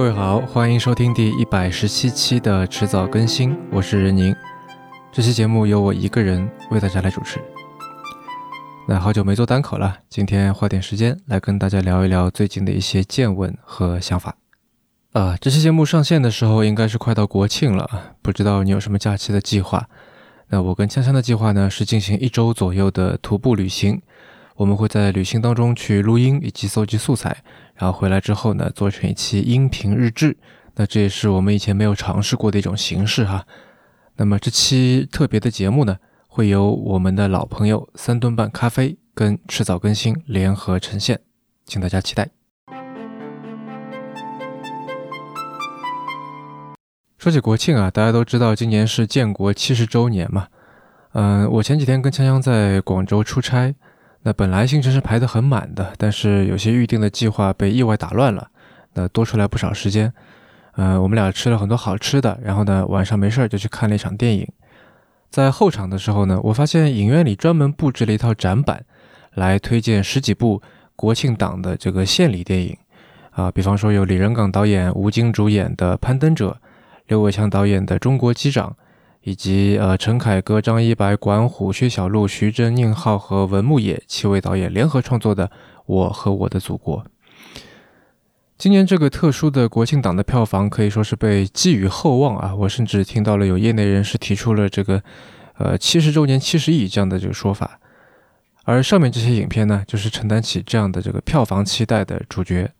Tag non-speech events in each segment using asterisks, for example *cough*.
各位好，欢迎收听第一百十七期的迟早更新，我是任宁。这期节目由我一个人为大家来主持。那好久没做单口了，今天花点时间来跟大家聊一聊最近的一些见闻和想法。啊，这期节目上线的时候应该是快到国庆了，不知道你有什么假期的计划？那我跟锵锵的计划呢是进行一周左右的徒步旅行，我们会在旅行当中去录音以及搜集素材。然后回来之后呢，做成一期音频日志。那这也是我们以前没有尝试过的一种形式哈。那么这期特别的节目呢，会由我们的老朋友三顿半咖啡跟迟早更新联合呈现，请大家期待。说起国庆啊，大家都知道今年是建国七十周年嘛。嗯，我前几天跟锵锵在广州出差。那本来行程是排得很满的，但是有些预定的计划被意外打乱了，那多出来不少时间。呃，我们俩吃了很多好吃的，然后呢，晚上没事儿就去看了一场电影。在后场的时候呢，我发现影院里专门布置了一套展板，来推荐十几部国庆档的这个献礼电影。啊，比方说有李仁港导演、吴京主演的《攀登者》，刘伟强导演的《中国机长》。以及呃，陈凯歌、张一白、管虎、薛晓路、徐峥、宁浩和文牧野七位导演联合创作的《我和我的祖国》。今年这个特殊的国庆档的票房可以说是被寄予厚望啊！我甚至听到了有业内人士提出了这个呃七十周年七十亿这样的这个说法。而上面这些影片呢，就是承担起这样的这个票房期待的主角。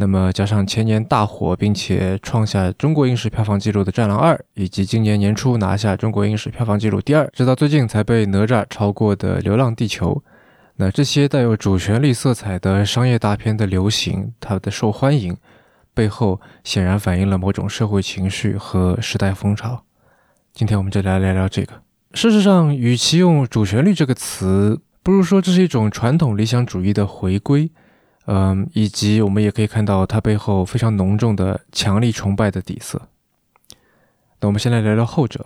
那么加上前年大火并且创下中国影史票房纪录的《战狼二》，以及今年年初拿下中国影史票房纪录第二，直到最近才被哪吒超过的《流浪地球》，那这些带有主旋律色彩的商业大片的流行，它的受欢迎背后显然反映了某种社会情绪和时代风潮。今天我们就来聊聊这个。事实上，与其用“主旋律”这个词，不如说这是一种传统理想主义的回归。嗯，以及我们也可以看到它背后非常浓重的强力崇拜的底色。那我们先来聊聊后者。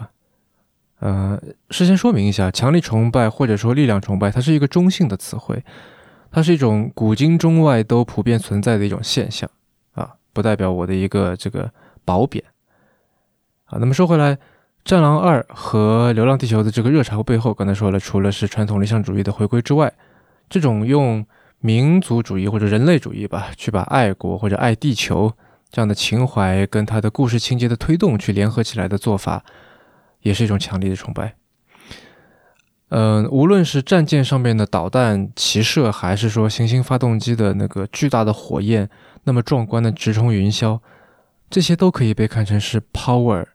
呃，事先说明一下，强力崇拜或者说力量崇拜，它是一个中性的词汇，它是一种古今中外都普遍存在的一种现象啊，不代表我的一个这个褒贬。啊，那么说回来，《战狼二》和《流浪地球》的这个热潮背后，刚才说了，除了是传统理想主义的回归之外，这种用民族主义或者人类主义吧，去把爱国或者爱地球这样的情怀跟他的故事情节的推动去联合起来的做法，也是一种强烈的崇拜。嗯，无论是战舰上面的导弹齐射，还是说行星发动机的那个巨大的火焰，那么壮观的直冲云霄，这些都可以被看成是 power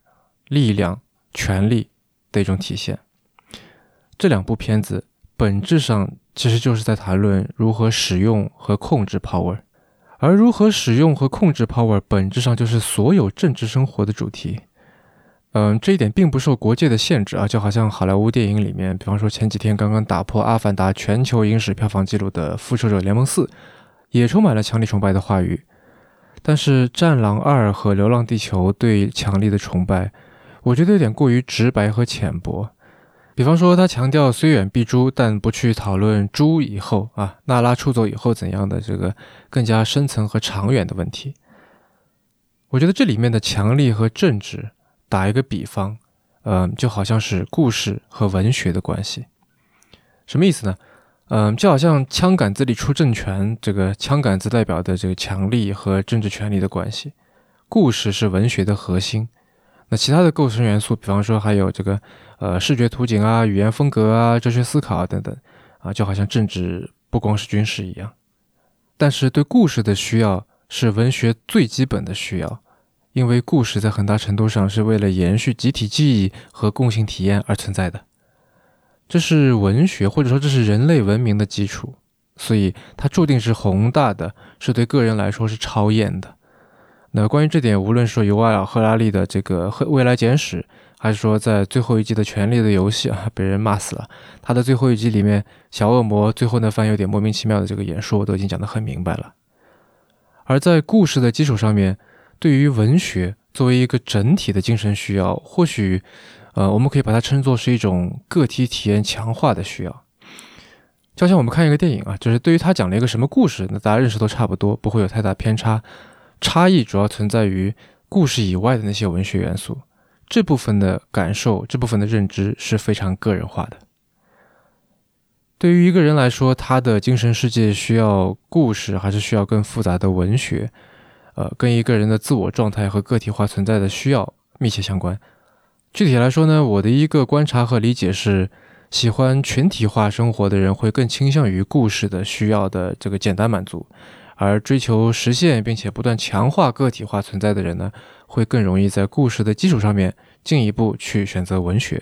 力量、权力的一种体现。这两部片子本质上。其实就是在谈论如何使用和控制 power，而如何使用和控制 power 本质上就是所有政治生活的主题。嗯，这一点并不受国界的限制啊，就好像好莱坞电影里面，比方说前几天刚刚打破《阿凡达》全球影史票房纪录的《复仇者联盟四》，也充满了强力崇拜的话语。但是《战狼二》和《流浪地球》对强力的崇拜，我觉得有点过于直白和浅薄。比方说，他强调虽远必诛，但不去讨论诛以后啊，娜拉出走以后怎样的这个更加深层和长远的问题。我觉得这里面的强力和政治，打一个比方，嗯，就好像是故事和文学的关系。什么意思呢？嗯，就好像枪杆子里出政权，这个枪杆子代表的这个强力和政治权力的关系，故事是文学的核心。那其他的构成元素，比方说还有这个。呃，视觉图景啊，语言风格啊，哲学思考啊，等等，啊，就好像政治不光是军事一样。但是对故事的需要是文学最基本的需要，因为故事在很大程度上是为了延续集体记忆和共性体验而存在的。这是文学或者说这是人类文明的基础，所以它注定是宏大的，是对个人来说是超验的。那关于这点，无论说尤瓦尔·赫拉利的这个《未来简史》。还是说，在最后一集的《权力的游戏》啊，被人骂死了。他的最后一集里面，小恶魔最后那番有点莫名其妙的这个演说，我都已经讲得很明白了。而在故事的基础上面，对于文学作为一个整体的精神需要，或许，呃，我们可以把它称作是一种个体体验强化的需要。就像我们看一个电影啊，就是对于他讲了一个什么故事，那大家认识都差不多，不会有太大偏差。差异主要存在于故事以外的那些文学元素。这部分的感受，这部分的认知是非常个人化的。对于一个人来说，他的精神世界需要故事，还是需要更复杂的文学？呃，跟一个人的自我状态和个体化存在的需要密切相关。具体来说呢，我的一个观察和理解是，喜欢群体化生活的人会更倾向于故事的需要的这个简单满足，而追求实现并且不断强化个体化存在的人呢，会更容易在故事的基础上面进一步去选择文学。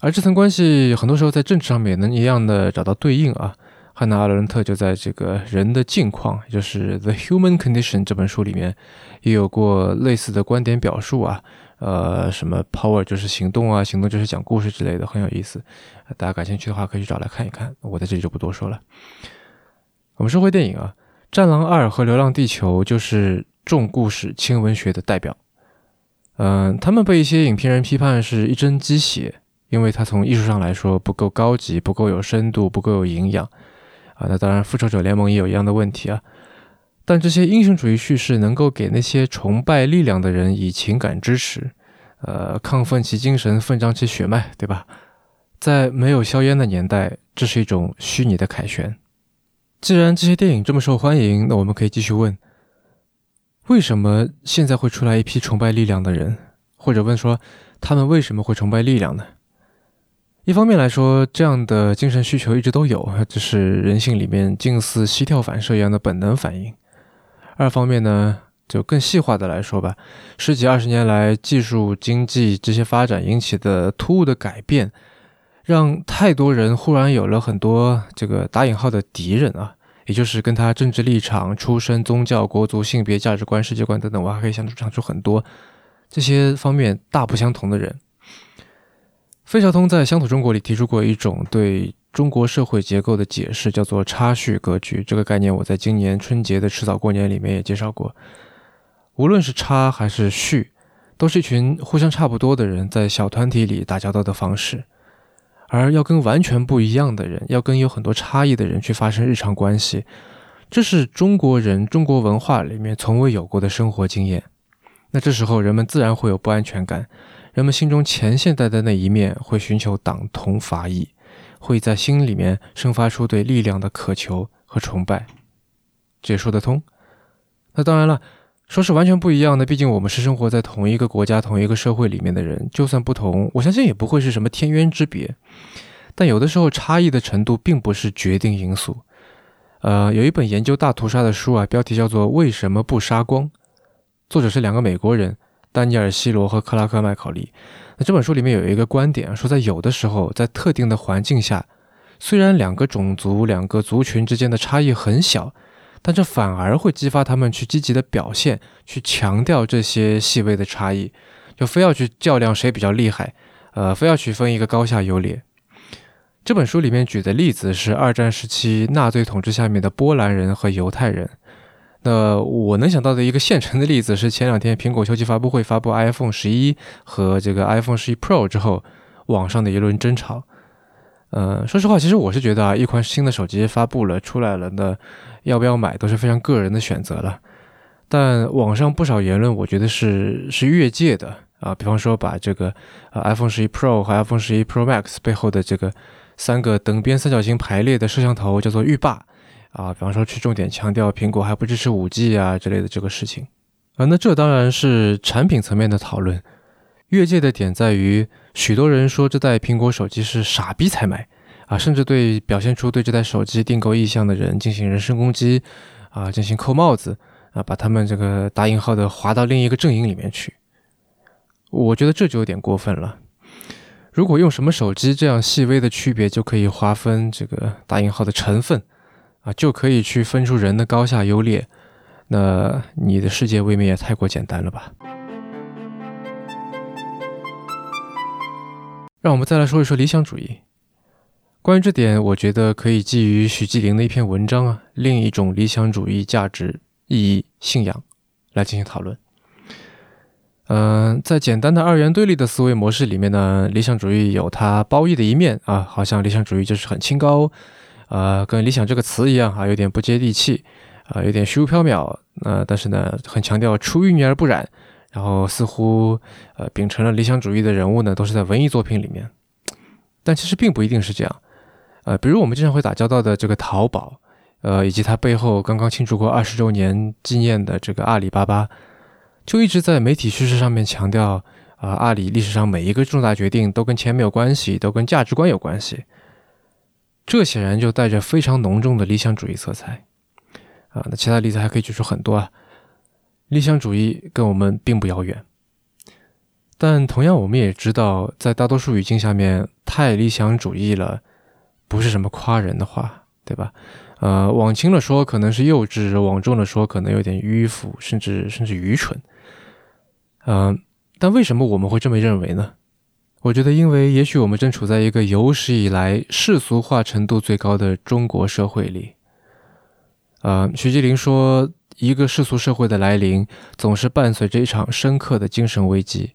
而这层关系很多时候在政治上面也能一样的找到对应啊。汉娜·阿伦特就在这个人的境况，也就是《The Human Condition》这本书里面也有过类似的观点表述啊。呃，什么 power 就是行动啊，行动就是讲故事之类的，很有意思。大家感兴趣的话，可以去找来看一看。我在这里就不多说了。我们说回电影啊，《战狼二》和《流浪地球》就是重故事轻文学的代表。嗯，他们被一些影评人批判是一针鸡血，因为它从艺术上来说不够高级，不够有深度，不够有营养。啊，那当然，《复仇者联盟》也有一样的问题啊。但这些英雄主义叙事能够给那些崇拜力量的人以情感支持，呃，亢奋其精神，奋张其血脉，对吧？在没有硝烟的年代，这是一种虚拟的凯旋。既然这些电影这么受欢迎，那我们可以继续问：为什么现在会出来一批崇拜力量的人？或者问说，他们为什么会崇拜力量呢？一方面来说，这样的精神需求一直都有，这是人性里面近似膝跳反射一样的本能反应。二方面呢，就更细化的来说吧，十几二十年来技术、经济这些发展引起的突兀的改变，让太多人忽然有了很多这个打引号的敌人啊，也就是跟他政治立场、出身、宗教、国族、性别、价值观、世界观等等，我还可以想出想出很多这些方面大不相同的人。费孝通在《乡土中国》里提出过一种对。中国社会结构的解释叫做差序格局，这个概念我在今年春节的迟早过年里面也介绍过。无论是差还是序，都是一群互相差不多的人在小团体里打交道的方式。而要跟完全不一样的人，要跟有很多差异的人去发生日常关系，这是中国人中国文化里面从未有过的生活经验。那这时候人们自然会有不安全感，人们心中前现代的那一面会寻求党同伐异。会在心里面生发出对力量的渴求和崇拜，这也说得通。那当然了，说是完全不一样的，毕竟我们是生活在同一个国家、同一个社会里面的人，就算不同，我相信也不会是什么天渊之别。但有的时候，差异的程度并不是决定因素。呃，有一本研究大屠杀的书啊，标题叫做《为什么不杀光》，作者是两个美国人，丹尼尔·希罗和克拉克·麦考利。那这本书里面有一个观点说，在有的时候，在特定的环境下，虽然两个种族、两个族群之间的差异很小，但这反而会激发他们去积极的表现，去强调这些细微的差异，就非要去较量谁比较厉害，呃，非要去分一个高下优劣。这本书里面举的例子是二战时期纳粹统治下面的波兰人和犹太人。那我能想到的一个现成的例子是，前两天苹果秋季发布会发布 iPhone 十一和这个 iPhone 十一 Pro 之后，网上的一轮争吵。呃，说实话，其实我是觉得啊，一款新的手机发布了出来了，那要不要买都是非常个人的选择了。但网上不少言论，我觉得是是越界的啊，比方说把这个呃 iPhone 十一 Pro 和 iPhone 十一 Pro Max 背后的这个三个等边三角形排列的摄像头叫做浴霸。啊，比方说去重点强调苹果还不支持五 G 啊之类的这个事情，啊，那这当然是产品层面的讨论。越界的点在于，许多人说这代苹果手机是傻逼才买，啊，甚至对表现出对这代手机订购意向的人进行人身攻击，啊，进行扣帽子，啊，把他们这个打引号的划到另一个阵营里面去。我觉得这就有点过分了。如果用什么手机这样细微的区别就可以划分这个打引号的成分。啊，就可以去分出人的高下优劣，那你的世界未免也太过简单了吧？让我们再来说一说理想主义。关于这点，我觉得可以基于许继林的一篇文章啊，另一种理想主义价值意义信仰来进行讨论。嗯，在简单的二元对立的思维模式里面呢，理想主义有它褒义的一面啊，好像理想主义就是很清高。呃，跟理想这个词一样啊，有点不接地气，啊，有点虚无缥缈。呃，但是呢，很强调出淤泥而不染。然后似乎呃秉承了理想主义的人物呢，都是在文艺作品里面。但其实并不一定是这样。呃，比如我们经常会打交道的这个淘宝，呃，以及它背后刚刚庆祝过二十周年纪念的这个阿里巴巴，就一直在媒体叙事上面强调。啊，阿里历史上每一个重大决定都跟钱没有关系，都跟价值观有关系。这显然就带着非常浓重的理想主义色彩。啊，那其他例子还可以举出很多啊。理想主义跟我们并不遥远，但同样我们也知道，在大多数语境下面，太理想主义了，不是什么夸人的话，对吧？呃，往轻了说可能是幼稚，往重了说可能有点迂腐，甚至甚至愚蠢。嗯。但为什么我们会这么认为呢？我觉得，因为也许我们正处在一个有史以来世俗化程度最高的中国社会里。呃，徐吉林说，一个世俗社会的来临，总是伴随着一场深刻的精神危机。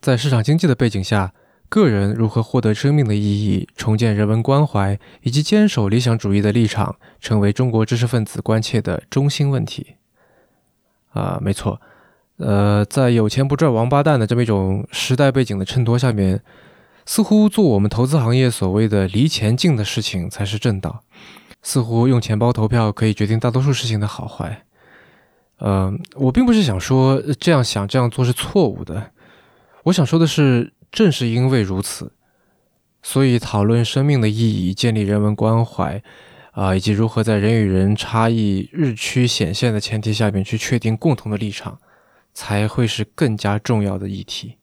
在市场经济的背景下，个人如何获得生命的意义、重建人文关怀以及坚守理想主义的立场，成为中国知识分子关切的中心问题。啊，没错。呃，在有钱不赚王八蛋的这么一种时代背景的衬托下面，似乎做我们投资行业所谓的离钱近的事情才是正道，似乎用钱包投票可以决定大多数事情的好坏。呃，我并不是想说这样想这样做是错误的，我想说的是，正是因为如此，所以讨论生命的意义、建立人文关怀啊，以及如何在人与人差异日趋显现的前提下面去确定共同的立场。才会是更加重要的议题。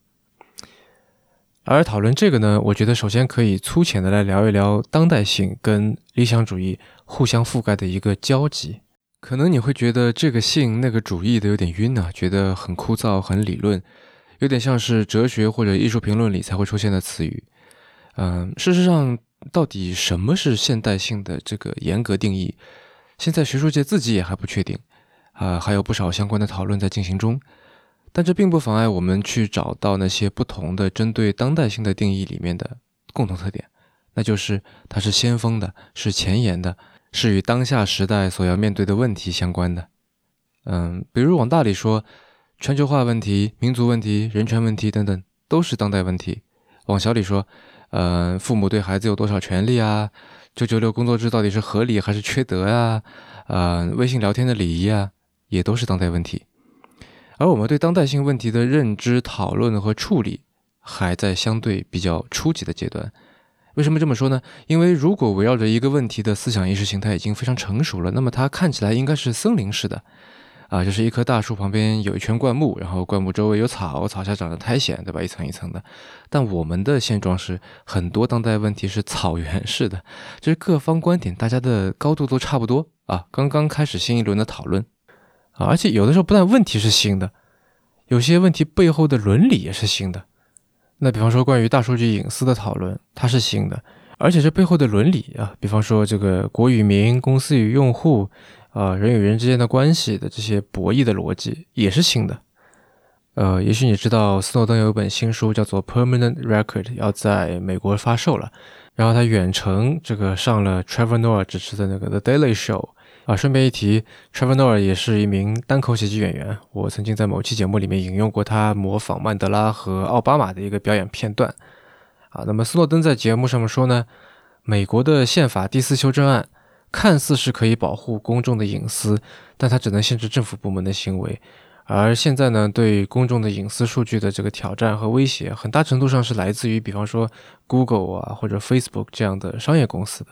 而讨论这个呢，我觉得首先可以粗浅的来聊一聊当代性跟理想主义互相覆盖的一个交集。可能你会觉得这个性那个主义的有点晕啊，觉得很枯燥、很理论，有点像是哲学或者艺术评论里才会出现的词语。嗯，事实上，到底什么是现代性的这个严格定义，现在学术界自己也还不确定。啊，还有不少相关的讨论在进行中。但这并不妨碍我们去找到那些不同的针对当代性的定义里面的共同特点，那就是它是先锋的，是前沿的，是与当下时代所要面对的问题相关的。嗯，比如往大里说，全球化问题、民族问题、人权问题等等都是当代问题；往小里说，呃，父母对孩子有多少权利啊？九九六工作制到底是合理还是缺德呀？呃，微信聊天的礼仪啊，也都是当代问题。而我们对当代性问题的认知、讨论和处理，还在相对比较初级的阶段。为什么这么说呢？因为如果围绕着一个问题的思想意识形态已经非常成熟了，那么它看起来应该是森林式的，啊，就是一棵大树旁边有一圈灌木，然后灌木周围有草，草下长着苔藓，对吧？一层一层的。但我们的现状是，很多当代问题是草原式的，就是各方观点大家的高度都差不多啊，刚刚开始新一轮的讨论。啊，而且有的时候不但问题是新的，有些问题背后的伦理也是新的。那比方说关于大数据隐私的讨论，它是新的，而且这背后的伦理啊，比方说这个国与民、公司与用户啊、人与人之间的关系的这些博弈的逻辑也是新的。呃，也许你知道斯诺登有一本新书叫做《Permanent Record》，要在美国发售了，然后他远程这个上了 Trevor Noah 主持的那个 The Daily Show。啊，顺便一提，Trevor Noah 也是一名单口喜剧演员。我曾经在某期节目里面引用过他模仿曼德拉和奥巴马的一个表演片段。啊，那么斯诺登在节目上面说呢，美国的宪法第四修正案看似是可以保护公众的隐私，但它只能限制政府部门的行为。而现在呢，对公众的隐私数据的这个挑战和威胁，很大程度上是来自于，比方说 Google 啊或者 Facebook 这样的商业公司的。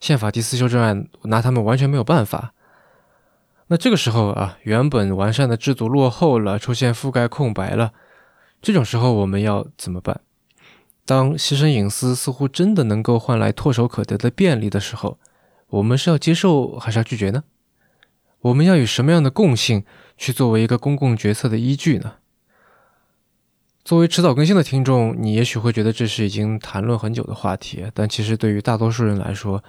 宪法第四修正案拿他们完全没有办法。那这个时候啊，原本完善的制度落后了，出现覆盖空白了。这种时候我们要怎么办？当牺牲隐私似乎真的能够换来唾手可得的便利的时候，我们是要接受还是要拒绝呢？我们要以什么样的共性去作为一个公共决策的依据呢？作为迟早更新的听众，你也许会觉得这是已经谈论很久的话题，但其实对于大多数人来说，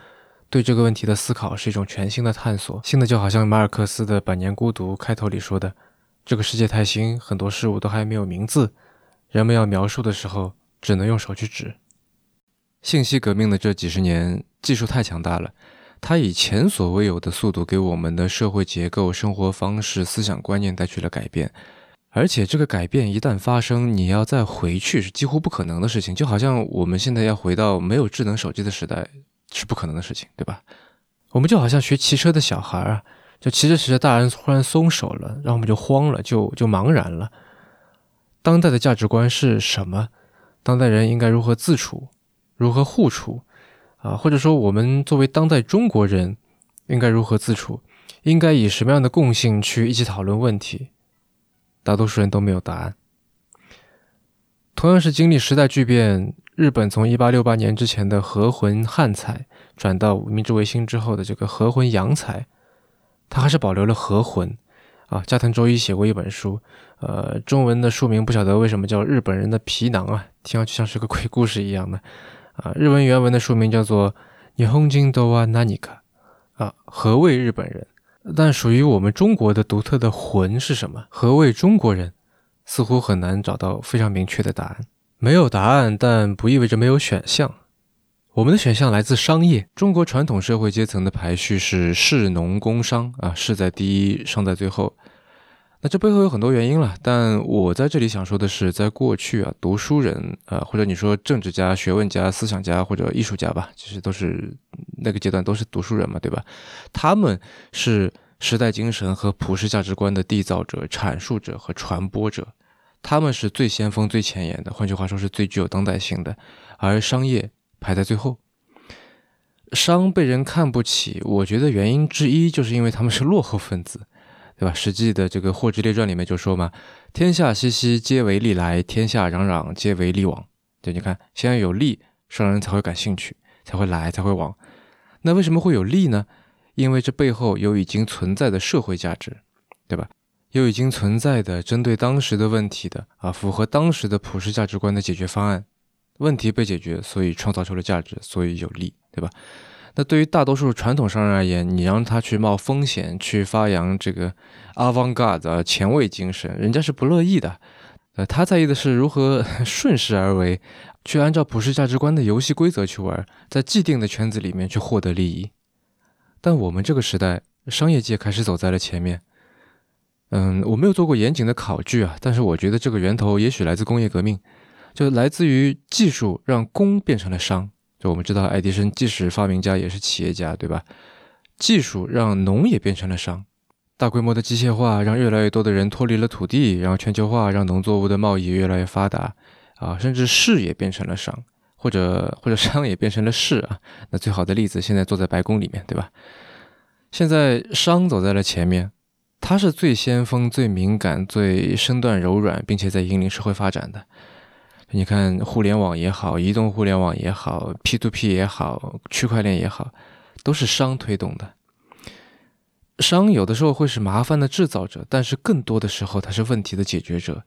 对这个问题的思考是一种全新的探索，新的就好像马尔克斯的《百年孤独》开头里说的：“这个世界太新，很多事物都还没有名字，人们要描述的时候，只能用手去指。”信息革命的这几十年，技术太强大了，它以前所未有的速度给我们的社会结构、生活方式、思想观念带去了改变。而且这个改变一旦发生，你要再回去是几乎不可能的事情。就好像我们现在要回到没有智能手机的时代是不可能的事情，对吧？我们就好像学骑车的小孩啊，就骑着骑着，大人突然松手了，然后我们就慌了，就就茫然了。当代的价值观是什么？当代人应该如何自处？如何互处？啊，或者说我们作为当代中国人应该如何自处？应该以什么样的共性去一起讨论问题？大多数人都没有答案。同样是经历时代巨变，日本从一八六八年之前的和魂汉彩转到明治维新之后的这个和魂洋彩，它还是保留了和魂。啊，加藤周一写过一本书，呃，中文的书名不晓得为什么叫《日本人的皮囊》啊，听上去像是个鬼故事一样的。啊，日文原文的书名叫做《日本人とは何か》，啊，何谓日本人？但属于我们中国的独特的魂是什么？何谓中国人？似乎很难找到非常明确的答案。 没有答案，但不意味着没有选项。我们的选项来自商业。中国传统社会阶层的排序是士、农、工、商啊，士在第一，商在最后。那这背后有很多原因了，但我在这里想说的是，在过去啊，读书人啊，或者你说政治家、学问家、思想家或者艺术家吧，其实都是那个阶段都是读书人嘛，对吧？他们是时代精神和普世价值观的缔造者、阐述者和传播者，他们是最先锋、最前沿的，换句话说，是最具有当代性的。而商业排在最后，商被人看不起，我觉得原因之一就是因为他们是落后分子。对吧？《实际》的这个《货殖列传》里面就说嘛：“天下熙熙，皆为利来；天下攘攘，皆为利往。”对你看，先要有利，商人才会感兴趣，才会来，才会往。那为什么会有利呢？因为这背后有已经存在的社会价值，对吧？有已经存在的针对当时的问题的啊，符合当时的普世价值观的解决方案，问题被解决，所以创造出了价值，所以有利，对吧？那对于大多数传统商人而言，你让他去冒风险，去发扬这个 avant-garde 前卫精神，人家是不乐意的。呃，他在意的是如何 *laughs* 顺势而为，去按照普世价值观的游戏规则去玩，在既定的圈子里面去获得利益。但我们这个时代，商业界开始走在了前面。嗯，我没有做过严谨的考据啊，但是我觉得这个源头也许来自工业革命，就来自于技术让工变成了商。就我们知道，爱迪生既是发明家，也是企业家，对吧？技术让农也变成了商，大规模的机械化让越来越多的人脱离了土地，然后全球化让农作物的贸易越来越发达，啊，甚至士也变成了商，或者或者商也变成了士啊。那最好的例子，现在坐在白宫里面，对吧？现在商走在了前面，他是最先锋、最敏感、最身段柔软，并且在引领社会发展的。你看，互联网也好，移动互联网也好，P to P 也好，区块链也好，都是商推动的。商有的时候会是麻烦的制造者，但是更多的时候它是问题的解决者，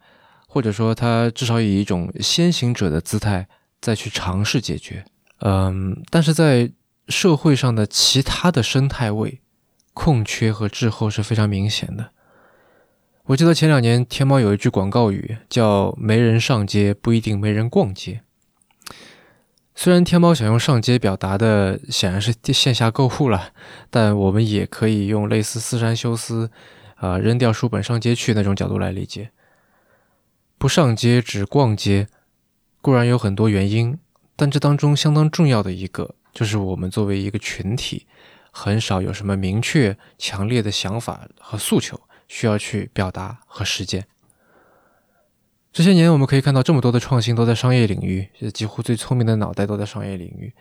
或者说它至少以一种先行者的姿态再去尝试解决。嗯，但是在社会上的其他的生态位，空缺和滞后是非常明显的。我记得前两年天猫有一句广告语叫“没人上街不一定没人逛街”。虽然天猫想用上街表达的显然是线下购物了，但我们也可以用类似“私山修斯”啊扔掉书本上街去那种角度来理解。不上街只逛街固然有很多原因，但这当中相当重要的一个就是我们作为一个群体，很少有什么明确强烈的想法和诉求。需要去表达和实践。这些年，我们可以看到这么多的创新都在商业领域，几乎最聪明的脑袋都在商业领域，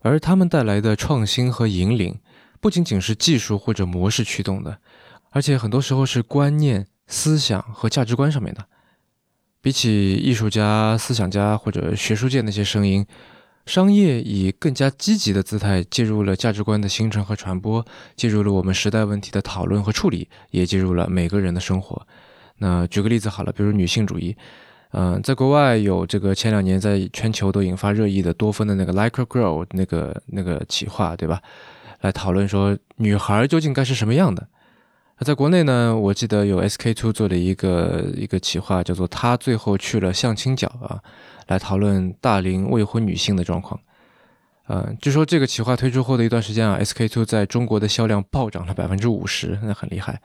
而他们带来的创新和引领，不仅仅是技术或者模式驱动的，而且很多时候是观念、思想和价值观上面的。比起艺术家、思想家或者学术界那些声音。商业以更加积极的姿态介入了价值观的形成和传播，介入了我们时代问题的讨论和处理，也介入了每个人的生活。那举个例子好了，比如女性主义，嗯，在国外有这个前两年在全球都引发热议的多芬的那个 Like a Girl 那个那个企划，对吧？来讨论说女孩究竟该是什么样的。那在国内呢，我记得有 SK Two 做的一个一个企划，叫做她最后去了相亲角啊。来讨论大龄未婚女性的状况，呃，据说这个企划推出后的一段时间啊，SK two 在中国的销量暴涨了百分之五十，那很厉害。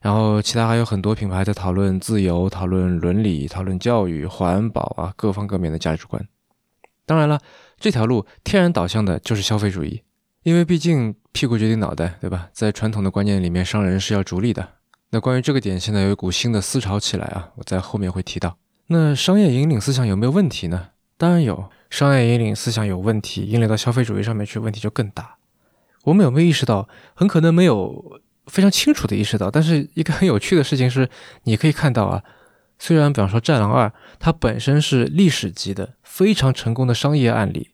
然后其他还有很多品牌在讨论自由、讨论伦理、讨论教育、环保啊，各方各面的价值观。当然了，这条路天然导向的就是消费主义，因为毕竟屁股决定脑袋，对吧？在传统的观念里面，商人是要逐利的。那关于这个点，现在有一股新的思潮起来啊，我在后面会提到。那商业引领思想有没有问题呢？当然有。商业引领思想有问题，引领到消费主义上面去，问题就更大。我们有没有意识到？很可能没有非常清楚的意识到。但是一个很有趣的事情是，你可以看到啊，虽然比方说《战狼二》，它本身是历史级的非常成功的商业案例，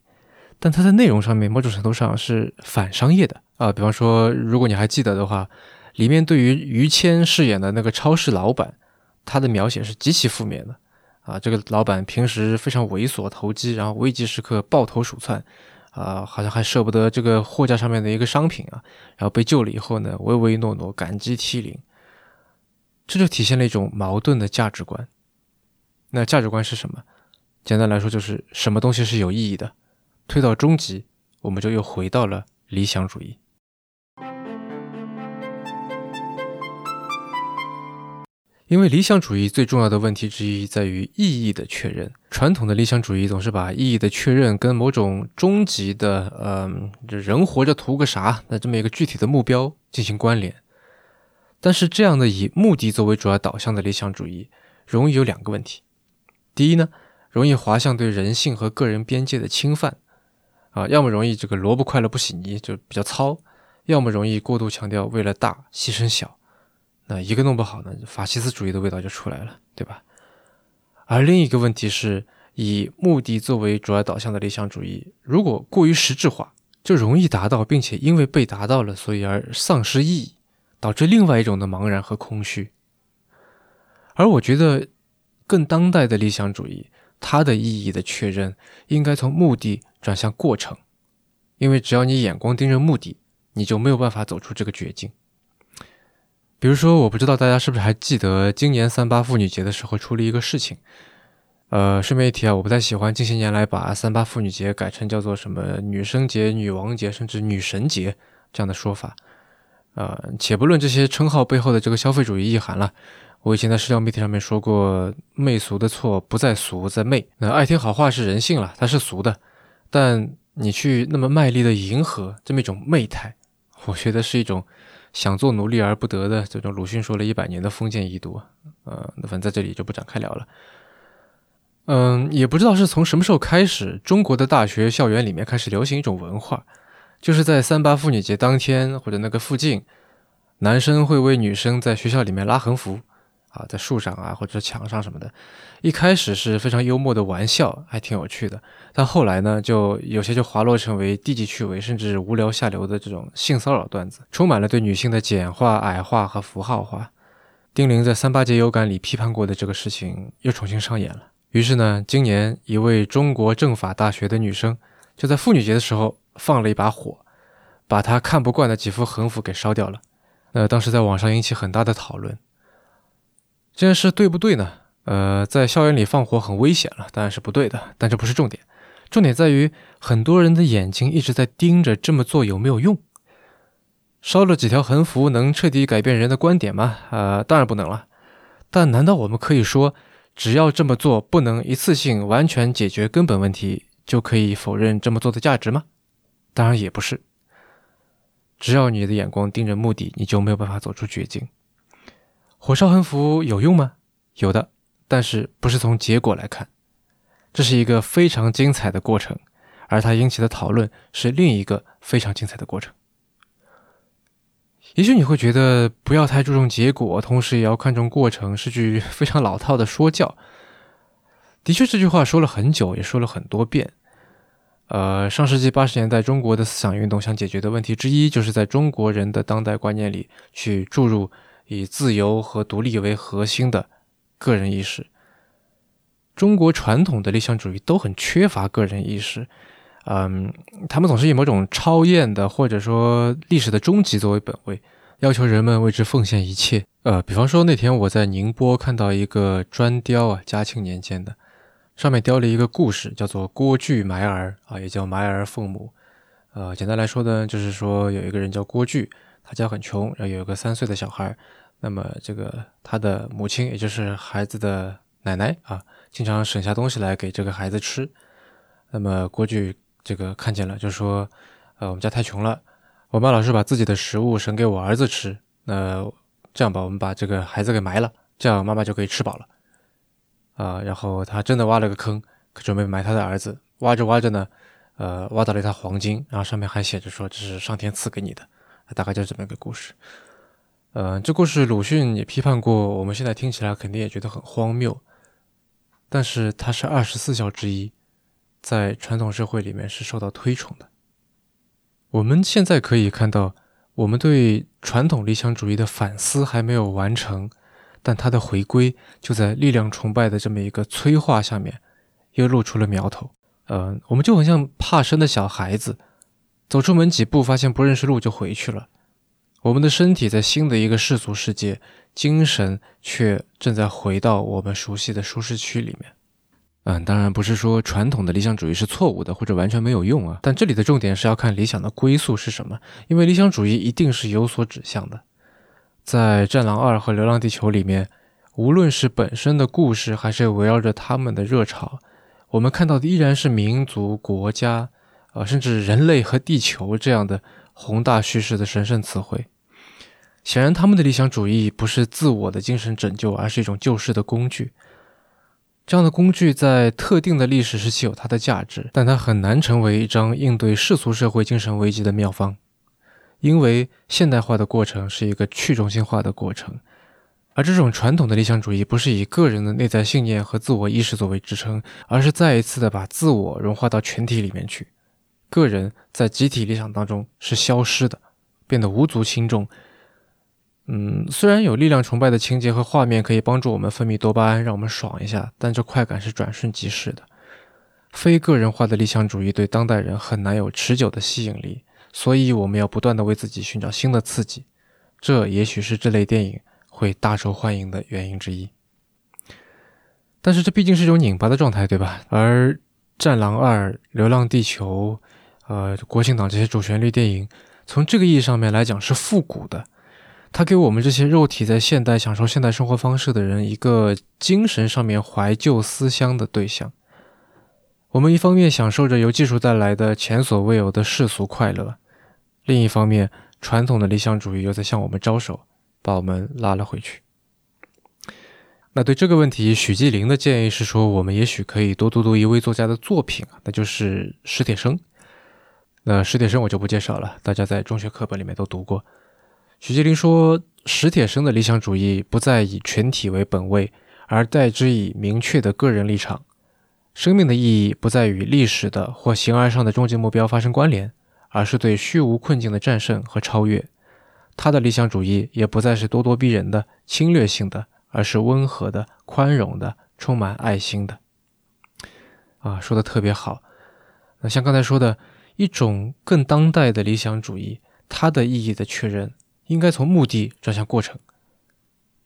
但它在内容上面某种程度上是反商业的啊。比方说，如果你还记得的话，里面对于于谦饰演的那个超市老板，他的描写是极其负面的。啊，这个老板平时非常猥琐投机，然后危急时刻抱头鼠窜，啊，好像还舍不得这个货架上面的一个商品啊，然后被救了以后呢，唯唯诺诺，感激涕零，这就体现了一种矛盾的价值观。那价值观是什么？简单来说，就是什么东西是有意义的。推到终极，我们就又回到了理想主义。因为理想主义最重要的问题之一在于意义的确认。传统的理想主义总是把意义的确认跟某种终极的，嗯，人活着图个啥那这么一个具体的目标进行关联。但是这样的以目的作为主要导向的理想主义，容易有两个问题。第一呢，容易滑向对人性和个人边界的侵犯，啊，要么容易这个萝卜快了不洗泥，就比较糙；要么容易过度强调为了大牺牲小。那一个弄不好呢，法西斯主义的味道就出来了，对吧？而另一个问题是，以目的作为主要导向的理想主义，如果过于实质化，就容易达到，并且因为被达到了，所以而丧失意义，导致另外一种的茫然和空虚。而我觉得，更当代的理想主义，它的意义的确认，应该从目的转向过程，因为只要你眼光盯着目的，你就没有办法走出这个绝境。比如说，我不知道大家是不是还记得今年三八妇女节的时候出了一个事情。呃，顺便一提啊，我不太喜欢近些年来把三八妇女节改成叫做什么女生节、女王节，甚至女神节这样的说法。呃，且不论这些称号背后的这个消费主义意涵了，我以前在社交媒体上面说过，媚俗的错不在俗，在媚。那爱听好话是人性了，它是俗的，但你去那么卖力的迎合这么一种媚态，我觉得是一种。想做奴隶而不得的这种鲁迅说了一百年的封建遗毒，呃，那反正在这里就不展开聊了。嗯，也不知道是从什么时候开始，中国的大学校园里面开始流行一种文化，就是在三八妇女节当天或者那个附近，男生会为女生在学校里面拉横幅。啊，在树上啊，或者是墙上什么的，一开始是非常幽默的玩笑，还挺有趣的。但后来呢，就有些就滑落成为低级趣味，甚至无聊下流的这种性骚扰段子，充满了对女性的简化、矮化和符号化。丁玲在三八节有感里批判过的这个事情又重新上演了。于是呢，今年一位中国政法大学的女生就在妇女节的时候放了一把火，把她看不惯的几幅横幅给烧掉了。那当时在网上引起很大的讨论。这件事对不对呢？呃，在校园里放火很危险了，当然是不对的。但这不是重点，重点在于很多人的眼睛一直在盯着这么做有没有用。烧了几条横幅能彻底改变人的观点吗？呃，当然不能了。但难道我们可以说，只要这么做不能一次性完全解决根本问题，就可以否认这么做的价值吗？当然也不是。只要你的眼光盯着目的，你就没有办法走出绝境。火烧横幅有用吗？有的，但是不是从结果来看，这是一个非常精彩的过程，而它引起的讨论是另一个非常精彩的过程。也许你会觉得不要太注重结果，同时也要看重过程，是句非常老套的说教。的确，这句话说了很久，也说了很多遍。呃，上世纪八十年代，中国的思想运动想解决的问题之一，就是在中国人的当代观念里去注入。以自由和独立为核心的个人意识，中国传统的理想主义都很缺乏个人意识。嗯，他们总是以某种超验的或者说历史的终极作为本位，要求人们为之奉献一切。呃，比方说那天我在宁波看到一个砖雕啊，嘉庆年间的，上面雕了一个故事，叫做郭巨埋儿啊，也叫埋儿父母。呃，简单来说呢，就是说有一个人叫郭巨，他家很穷，然后有一个三岁的小孩。那么这个他的母亲，也就是孩子的奶奶啊，经常省下东西来给这个孩子吃。那么郭巨这个看见了，就说：“呃，我们家太穷了，我妈老是把自己的食物省给我儿子吃。那这样吧，我们把这个孩子给埋了，这样妈妈就可以吃饱了。”啊，然后他真的挖了个坑，准备埋他的儿子。挖着挖着呢。呃，挖到了一套黄金，然后上面还写着说这是上天赐给你的，大概就是这么一个故事。呃，这故事鲁迅也批判过，我们现在听起来肯定也觉得很荒谬，但是它是二十四孝之一，在传统社会里面是受到推崇的。我们现在可以看到，我们对传统理想主义的反思还没有完成，但它的回归就在力量崇拜的这么一个催化下面，又露出了苗头。呃，我们就很像怕生的小孩子，走出门几步，发现不认识路就回去了。我们的身体在新的一个世俗世界，精神却正在回到我们熟悉的舒适区里面。嗯，当然不是说传统的理想主义是错误的或者完全没有用啊，但这里的重点是要看理想的归宿是什么，因为理想主义一定是有所指向的。在《战狼二》和《流浪地球》里面，无论是本身的故事，还是围绕着他们的热潮。我们看到的依然是民族、国家，啊，甚至人类和地球这样的宏大叙事的神圣词汇。显然，他们的理想主义不是自我的精神拯救，而是一种救世的工具。这样的工具在特定的历史时期有它的价值，但它很难成为一张应对世俗社会精神危机的妙方，因为现代化的过程是一个去中心化的过程。而这种传统的理想主义不是以个人的内在信念和自我意识作为支撑，而是再一次的把自我融化到群体里面去。个人在集体理想当中是消失的，变得无足轻重。嗯，虽然有力量崇拜的情节和画面可以帮助我们分泌多巴胺，让我们爽一下，但这快感是转瞬即逝的。非个人化的理想主义对当代人很难有持久的吸引力，所以我们要不断的为自己寻找新的刺激。这也许是这类电影。会大受欢迎的原因之一，但是这毕竟是一种拧巴的状态，对吧？而《战狼二》《流浪地球》呃，国庆档这些主旋律电影，从这个意义上面来讲是复古的，它给我们这些肉体在现代享受现代生活方式的人一个精神上面怀旧思乡的对象。我们一方面享受着由技术带来的前所未有的世俗快乐，另一方面，传统的理想主义又在向我们招手。把我们拉了回去。那对这个问题，许继林的建议是说，我们也许可以多读读一位作家的作品啊，那就是史铁生。那史铁生我就不介绍了，大家在中学课本里面都读过。许继林说，史铁生的理想主义不再以群体为本位，而代之以明确的个人立场。生命的意义不再与历史的或形而上的终极目标发生关联，而是对虚无困境的战胜和超越。他的理想主义也不再是咄咄逼人的、侵略性的，而是温和的、宽容的、充满爱心的。啊，说的特别好。那像刚才说的一种更当代的理想主义，它的意义的确认应该从目的转向过程。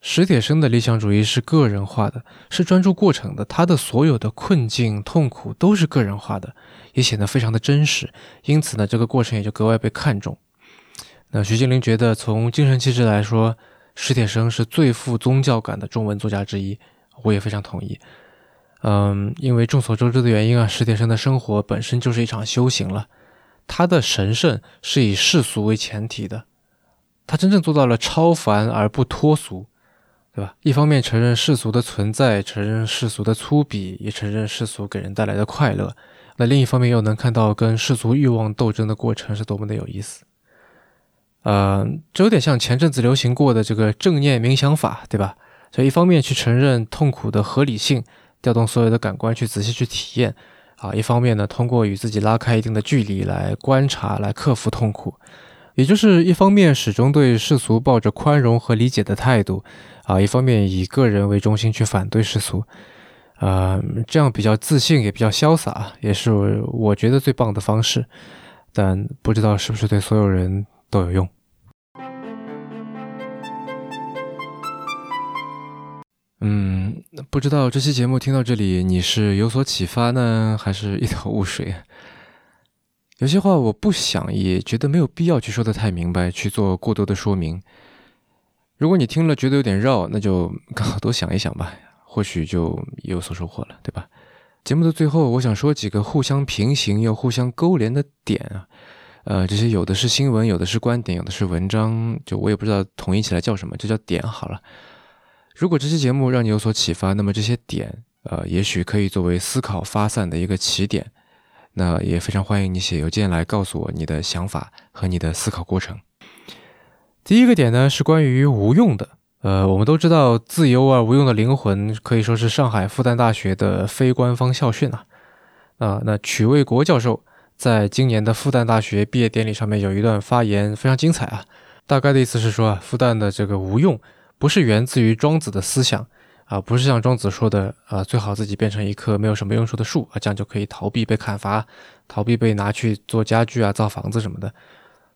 史铁生的理想主义是个人化的，是专注过程的，他的所有的困境、痛苦都是个人化的，也显得非常的真实。因此呢，这个过程也就格外被看重。那徐静玲觉得，从精神气质来说，史铁生是最富宗教感的中文作家之一。我也非常同意。嗯，因为众所周知的原因啊，史铁生的生活本身就是一场修行了。他的神圣是以世俗为前提的，他真正做到了超凡而不脱俗，对吧？一方面承认世俗的存在，承认世俗的粗鄙，也承认世俗给人带来的快乐。那另一方面又能看到跟世俗欲望斗争的过程是多么的有意思。呃，这有点像前阵子流行过的这个正念冥想法，对吧？所以一方面去承认痛苦的合理性，调动所有的感官去仔细去体验，啊，一方面呢，通过与自己拉开一定的距离来观察，来克服痛苦，也就是一方面始终对世俗抱着宽容和理解的态度，啊，一方面以个人为中心去反对世俗，啊，这样比较自信也比较潇洒，也是我觉得最棒的方式，但不知道是不是对所有人。都有用。嗯，不知道这期节目听到这里，你是有所启发呢，还是一头雾水？*laughs* 有些话我不想，也觉得没有必要去说的太明白，去做过多的说明。如果你听了觉得有点绕，那就刚好多想一想吧，或许就有所收获了，对吧？节目的最后，我想说几个互相平行又互相勾连的点啊，呃，这些有的是新闻，有的是观点，有的是文章，就我也不知道统一起来叫什么，就叫点好了。如果这期节目让你有所启发，那么这些点，呃，也许可以作为思考发散的一个起点。那也非常欢迎你写邮件来告诉我你的想法和你的思考过程。第一个点呢是关于无用的。呃，我们都知道“自由而无用的灵魂”可以说是上海复旦大学的非官方校训啊。啊，那曲卫国教授在今年的复旦大学毕业典礼上面有一段发言非常精彩啊。大概的意思是说啊，复旦的这个无用不是源自于庄子的思想。啊，不是像庄子说的，啊，最好自己变成一棵没有什么用处的树啊，这样就可以逃避被砍伐，逃避被拿去做家具啊、造房子什么的。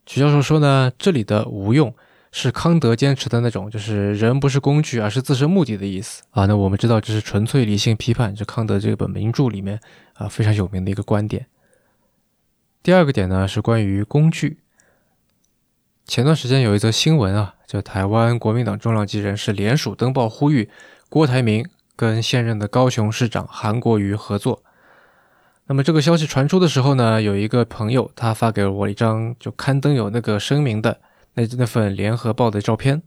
曲教授说呢，这里的无用是康德坚持的那种，就是人不是工具，而是自身目的的意思啊。那我们知道这是纯粹理性批判，是康德这本名著里面啊非常有名的一个观点。第二个点呢是关于工具。前段时间有一则新闻啊，就台湾国民党重量级人士联署登报呼吁。郭台铭跟现任的高雄市长韩国瑜合作。那么这个消息传出的时候呢，有一个朋友他发给了我一张就刊登有那个声明的那那份联合报的照片。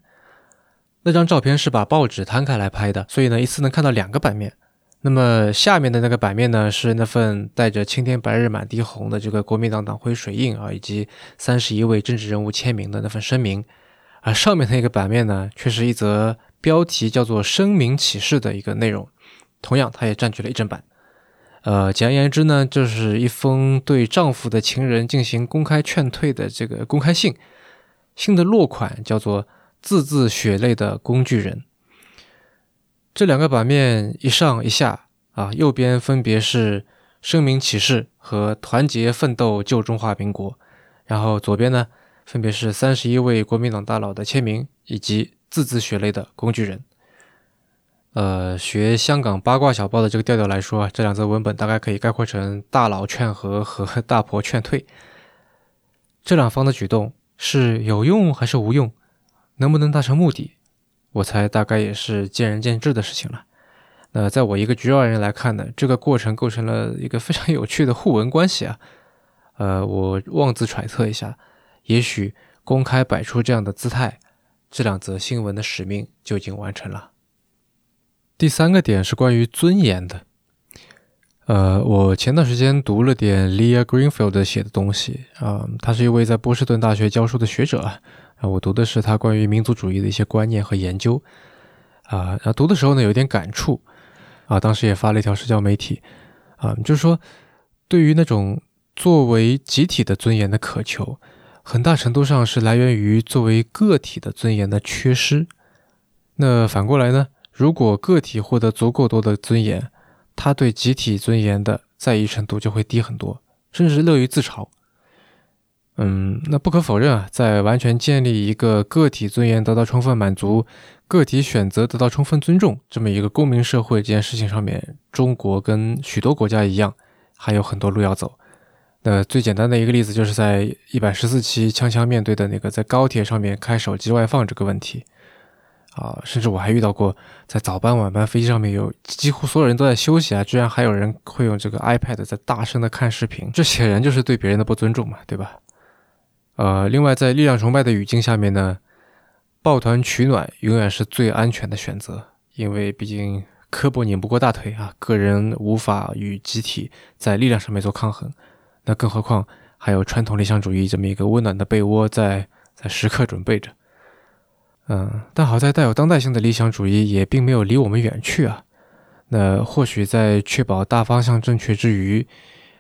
那张照片是把报纸摊开来拍的，所以呢一次能看到两个版面。那么下面的那个版面呢是那份带着青天白日满地红的这个国民党党徽水印啊，以及三十一位政治人物签名的那份声明。而上面那个版面呢，却是一则。标题叫做“声明启事”的一个内容，同样，它也占据了一整版。呃，简而言之呢，就是一封对丈夫的情人进行公开劝退的这个公开信。信的落款叫做“字字血泪的工具人”。这两个版面一上一下啊，右边分别是“声明启事”和“团结奋斗救中华民国”，然后左边呢，分别是三十一位国民党大佬的签名以及。字字血泪的工具人，呃，学香港八卦小报的这个调调来说啊，这两则文本大概可以概括成大佬劝和和大婆劝退。这两方的举动是有用还是无用，能不能达成目的，我猜大概也是见仁见智的事情了。那在我一个局外人来看呢，这个过程构成了一个非常有趣的互文关系啊。呃，我妄自揣测一下，也许公开摆出这样的姿态。这两则新闻的使命就已经完成了。第三个点是关于尊严的。呃，我前段时间读了点 Leah Greenfield 写的东西啊，他是一位在波士顿大学教书的学者啊。啊我读的是他关于民族主义的一些观念和研究啊。然后读的时候呢，有点感触啊。当时也发了一条社交媒体啊，就是说，对于那种作为集体的尊严的渴求。很大程度上是来源于作为个体的尊严的缺失。那反过来呢？如果个体获得足够多的尊严，他对集体尊严的在意程度就会低很多，甚至乐于自嘲。嗯，那不可否认啊，在完全建立一个个体尊严得到充分满足、个体选择得到充分尊重这么一个公民社会这件事情上面，中国跟许多国家一样，还有很多路要走。那最简单的一个例子，就是在一百十四期锵锵面对的那个在高铁上面开手机外放这个问题啊，甚至我还遇到过在早班晚班飞机上面有几乎所有人都在休息啊，居然还有人会用这个 iPad 在大声的看视频，这显然就是对别人的不尊重嘛，对吧？呃，另外在力量崇拜的语境下面呢，抱团取暖永远是最安全的选择，因为毕竟胳膊拧不过大腿啊，个人无法与集体在力量上面做抗衡。那更何况还有传统理想主义这么一个温暖的被窝在在时刻准备着，嗯，但好在带有当代性的理想主义也并没有离我们远去啊。那或许在确保大方向正确之余，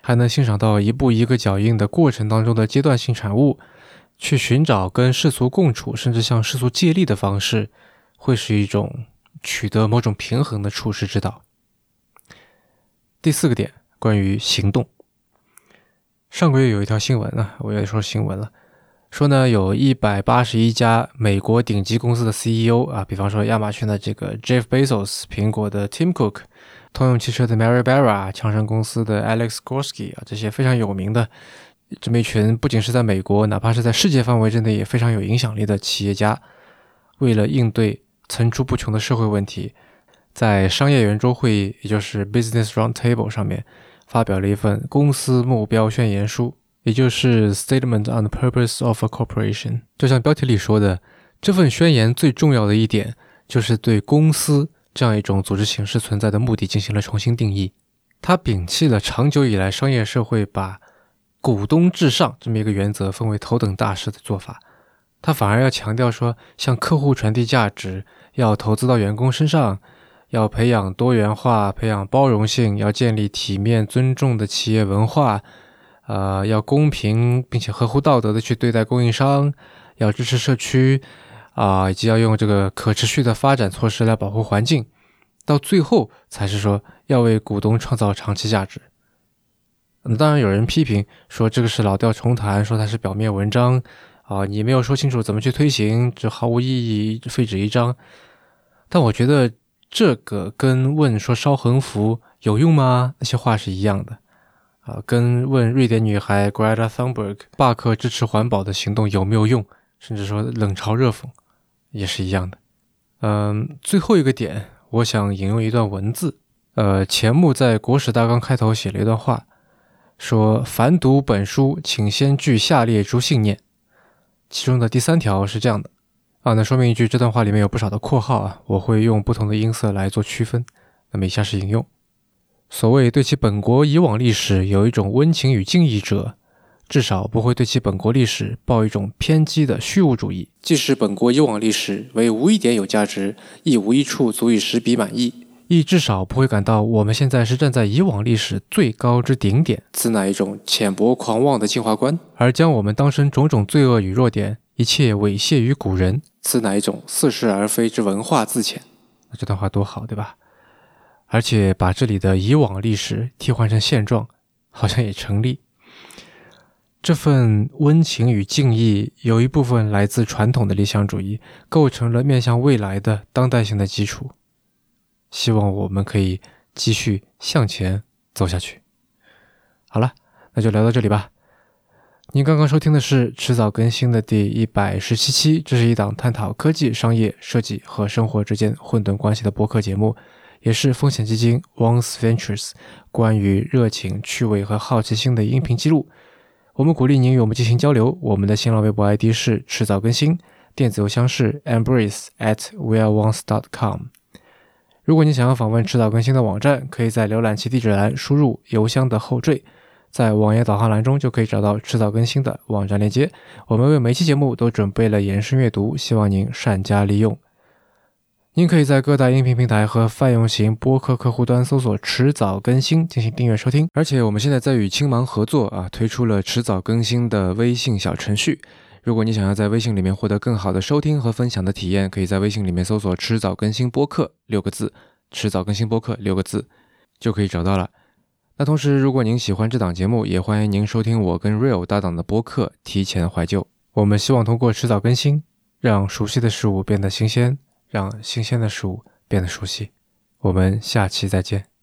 还能欣赏到一步一个脚印的过程当中的阶段性产物，去寻找跟世俗共处，甚至向世俗借力的方式，会是一种取得某种平衡的处世之道。第四个点，关于行动。上个月有一条新闻啊，我也说新闻了。说呢，有一百八十一家美国顶级公司的 CEO 啊，比方说亚马逊的这个 Jeff Bezos、苹果的 Tim Cook、通用汽车的 Mary Barra、强生公司的 Alex Gorsky 啊，这些非常有名的这么一群，不仅是在美国，哪怕是在世界范围之内也非常有影响力的企业家，为了应对层出不穷的社会问题，在商业圆桌会议，也就是 Business Roundtable 上面，发表了一份公司目标宣言书。也就是 Statement on the Purpose of a Corporation，就像标题里说的，这份宣言最重要的一点就是对公司这样一种组织形式存在的目的进行了重新定义。它摒弃了长久以来商业社会把股东至上这么一个原则分为头等大事的做法，它反而要强调说，向客户传递价值，要投资到员工身上，要培养多元化、培养包容性，要建立体面、尊重的企业文化。呃，要公平并且合乎道德的去对待供应商，要支持社区，啊，以及要用这个可持续的发展措施来保护环境，到最后才是说要为股东创造长期价值。那当然有人批评说这个是老调重弹，说它是表面文章，啊，你没有说清楚怎么去推行，这毫无意义，废纸一张。但我觉得这个跟问说烧横幅有用吗？那些话是一样的。啊，跟问瑞典女孩 Greta Thunberg 罢课支持环保的行动有没有用，甚至说冷嘲热讽，也是一样的。嗯，最后一个点，我想引用一段文字。呃，钱穆在国史大纲开头写了一段话，说：“凡读本书，请先具下列诸信念。”其中的第三条是这样的。啊，那说明一句，这段话里面有不少的括号啊，我会用不同的音色来做区分。那么以下是引用。所谓对其本国以往历史有一种温情与敬意者，至少不会对其本国历史抱一种偏激的虚无主义。即使本国以往历史为无一点有价值，亦无一处足以使彼满意，亦至少不会感到我们现在是站在以往历史最高之顶点，此乃一种浅薄狂妄的进化观；而将我们当成种种罪恶与弱点，一切猥亵于古人，此乃一种似是而非之文化自浅。那这段话多好，对吧？而且把这里的以往历史替换成现状，好像也成立。这份温情与敬意，有一部分来自传统的理想主义，构成了面向未来的当代性的基础。希望我们可以继续向前走下去。好了，那就聊到这里吧。您刚刚收听的是迟早更新的第一百十七期，这是一档探讨科技、商业、设计和生活之间混沌关系的播客节目。也是风险基金 Once Ventures 关于热情、趣味和好奇心的音频记录。我们鼓励您与我们进行交流。我们的新浪微博 ID 是迟早更新，电子邮箱是 embrace at weareonce dot com。如果你想要访问迟早更新的网站，可以在浏览器地址栏输入邮箱的后缀，在网页导航栏中就可以找到迟早更新的网站链接。我们为每期节目都准备了延伸阅读，希望您善加利用。您可以在各大音频平台和泛用型播客客户端搜索“迟早更新”进行订阅收听。而且我们现在在与青芒合作啊，推出了迟早更新的微信小程序。如果你想要在微信里面获得更好的收听和分享的体验，可以在微信里面搜索“迟早更新播客”六个字，“迟早更新播客”六个字就可以找到了。那同时，如果您喜欢这档节目，也欢迎您收听我跟 Real 搭档的播客《提前怀旧》。我们希望通过迟早更新，让熟悉的事物变得新鲜。让新鲜的事物变得熟悉。我们下期再见。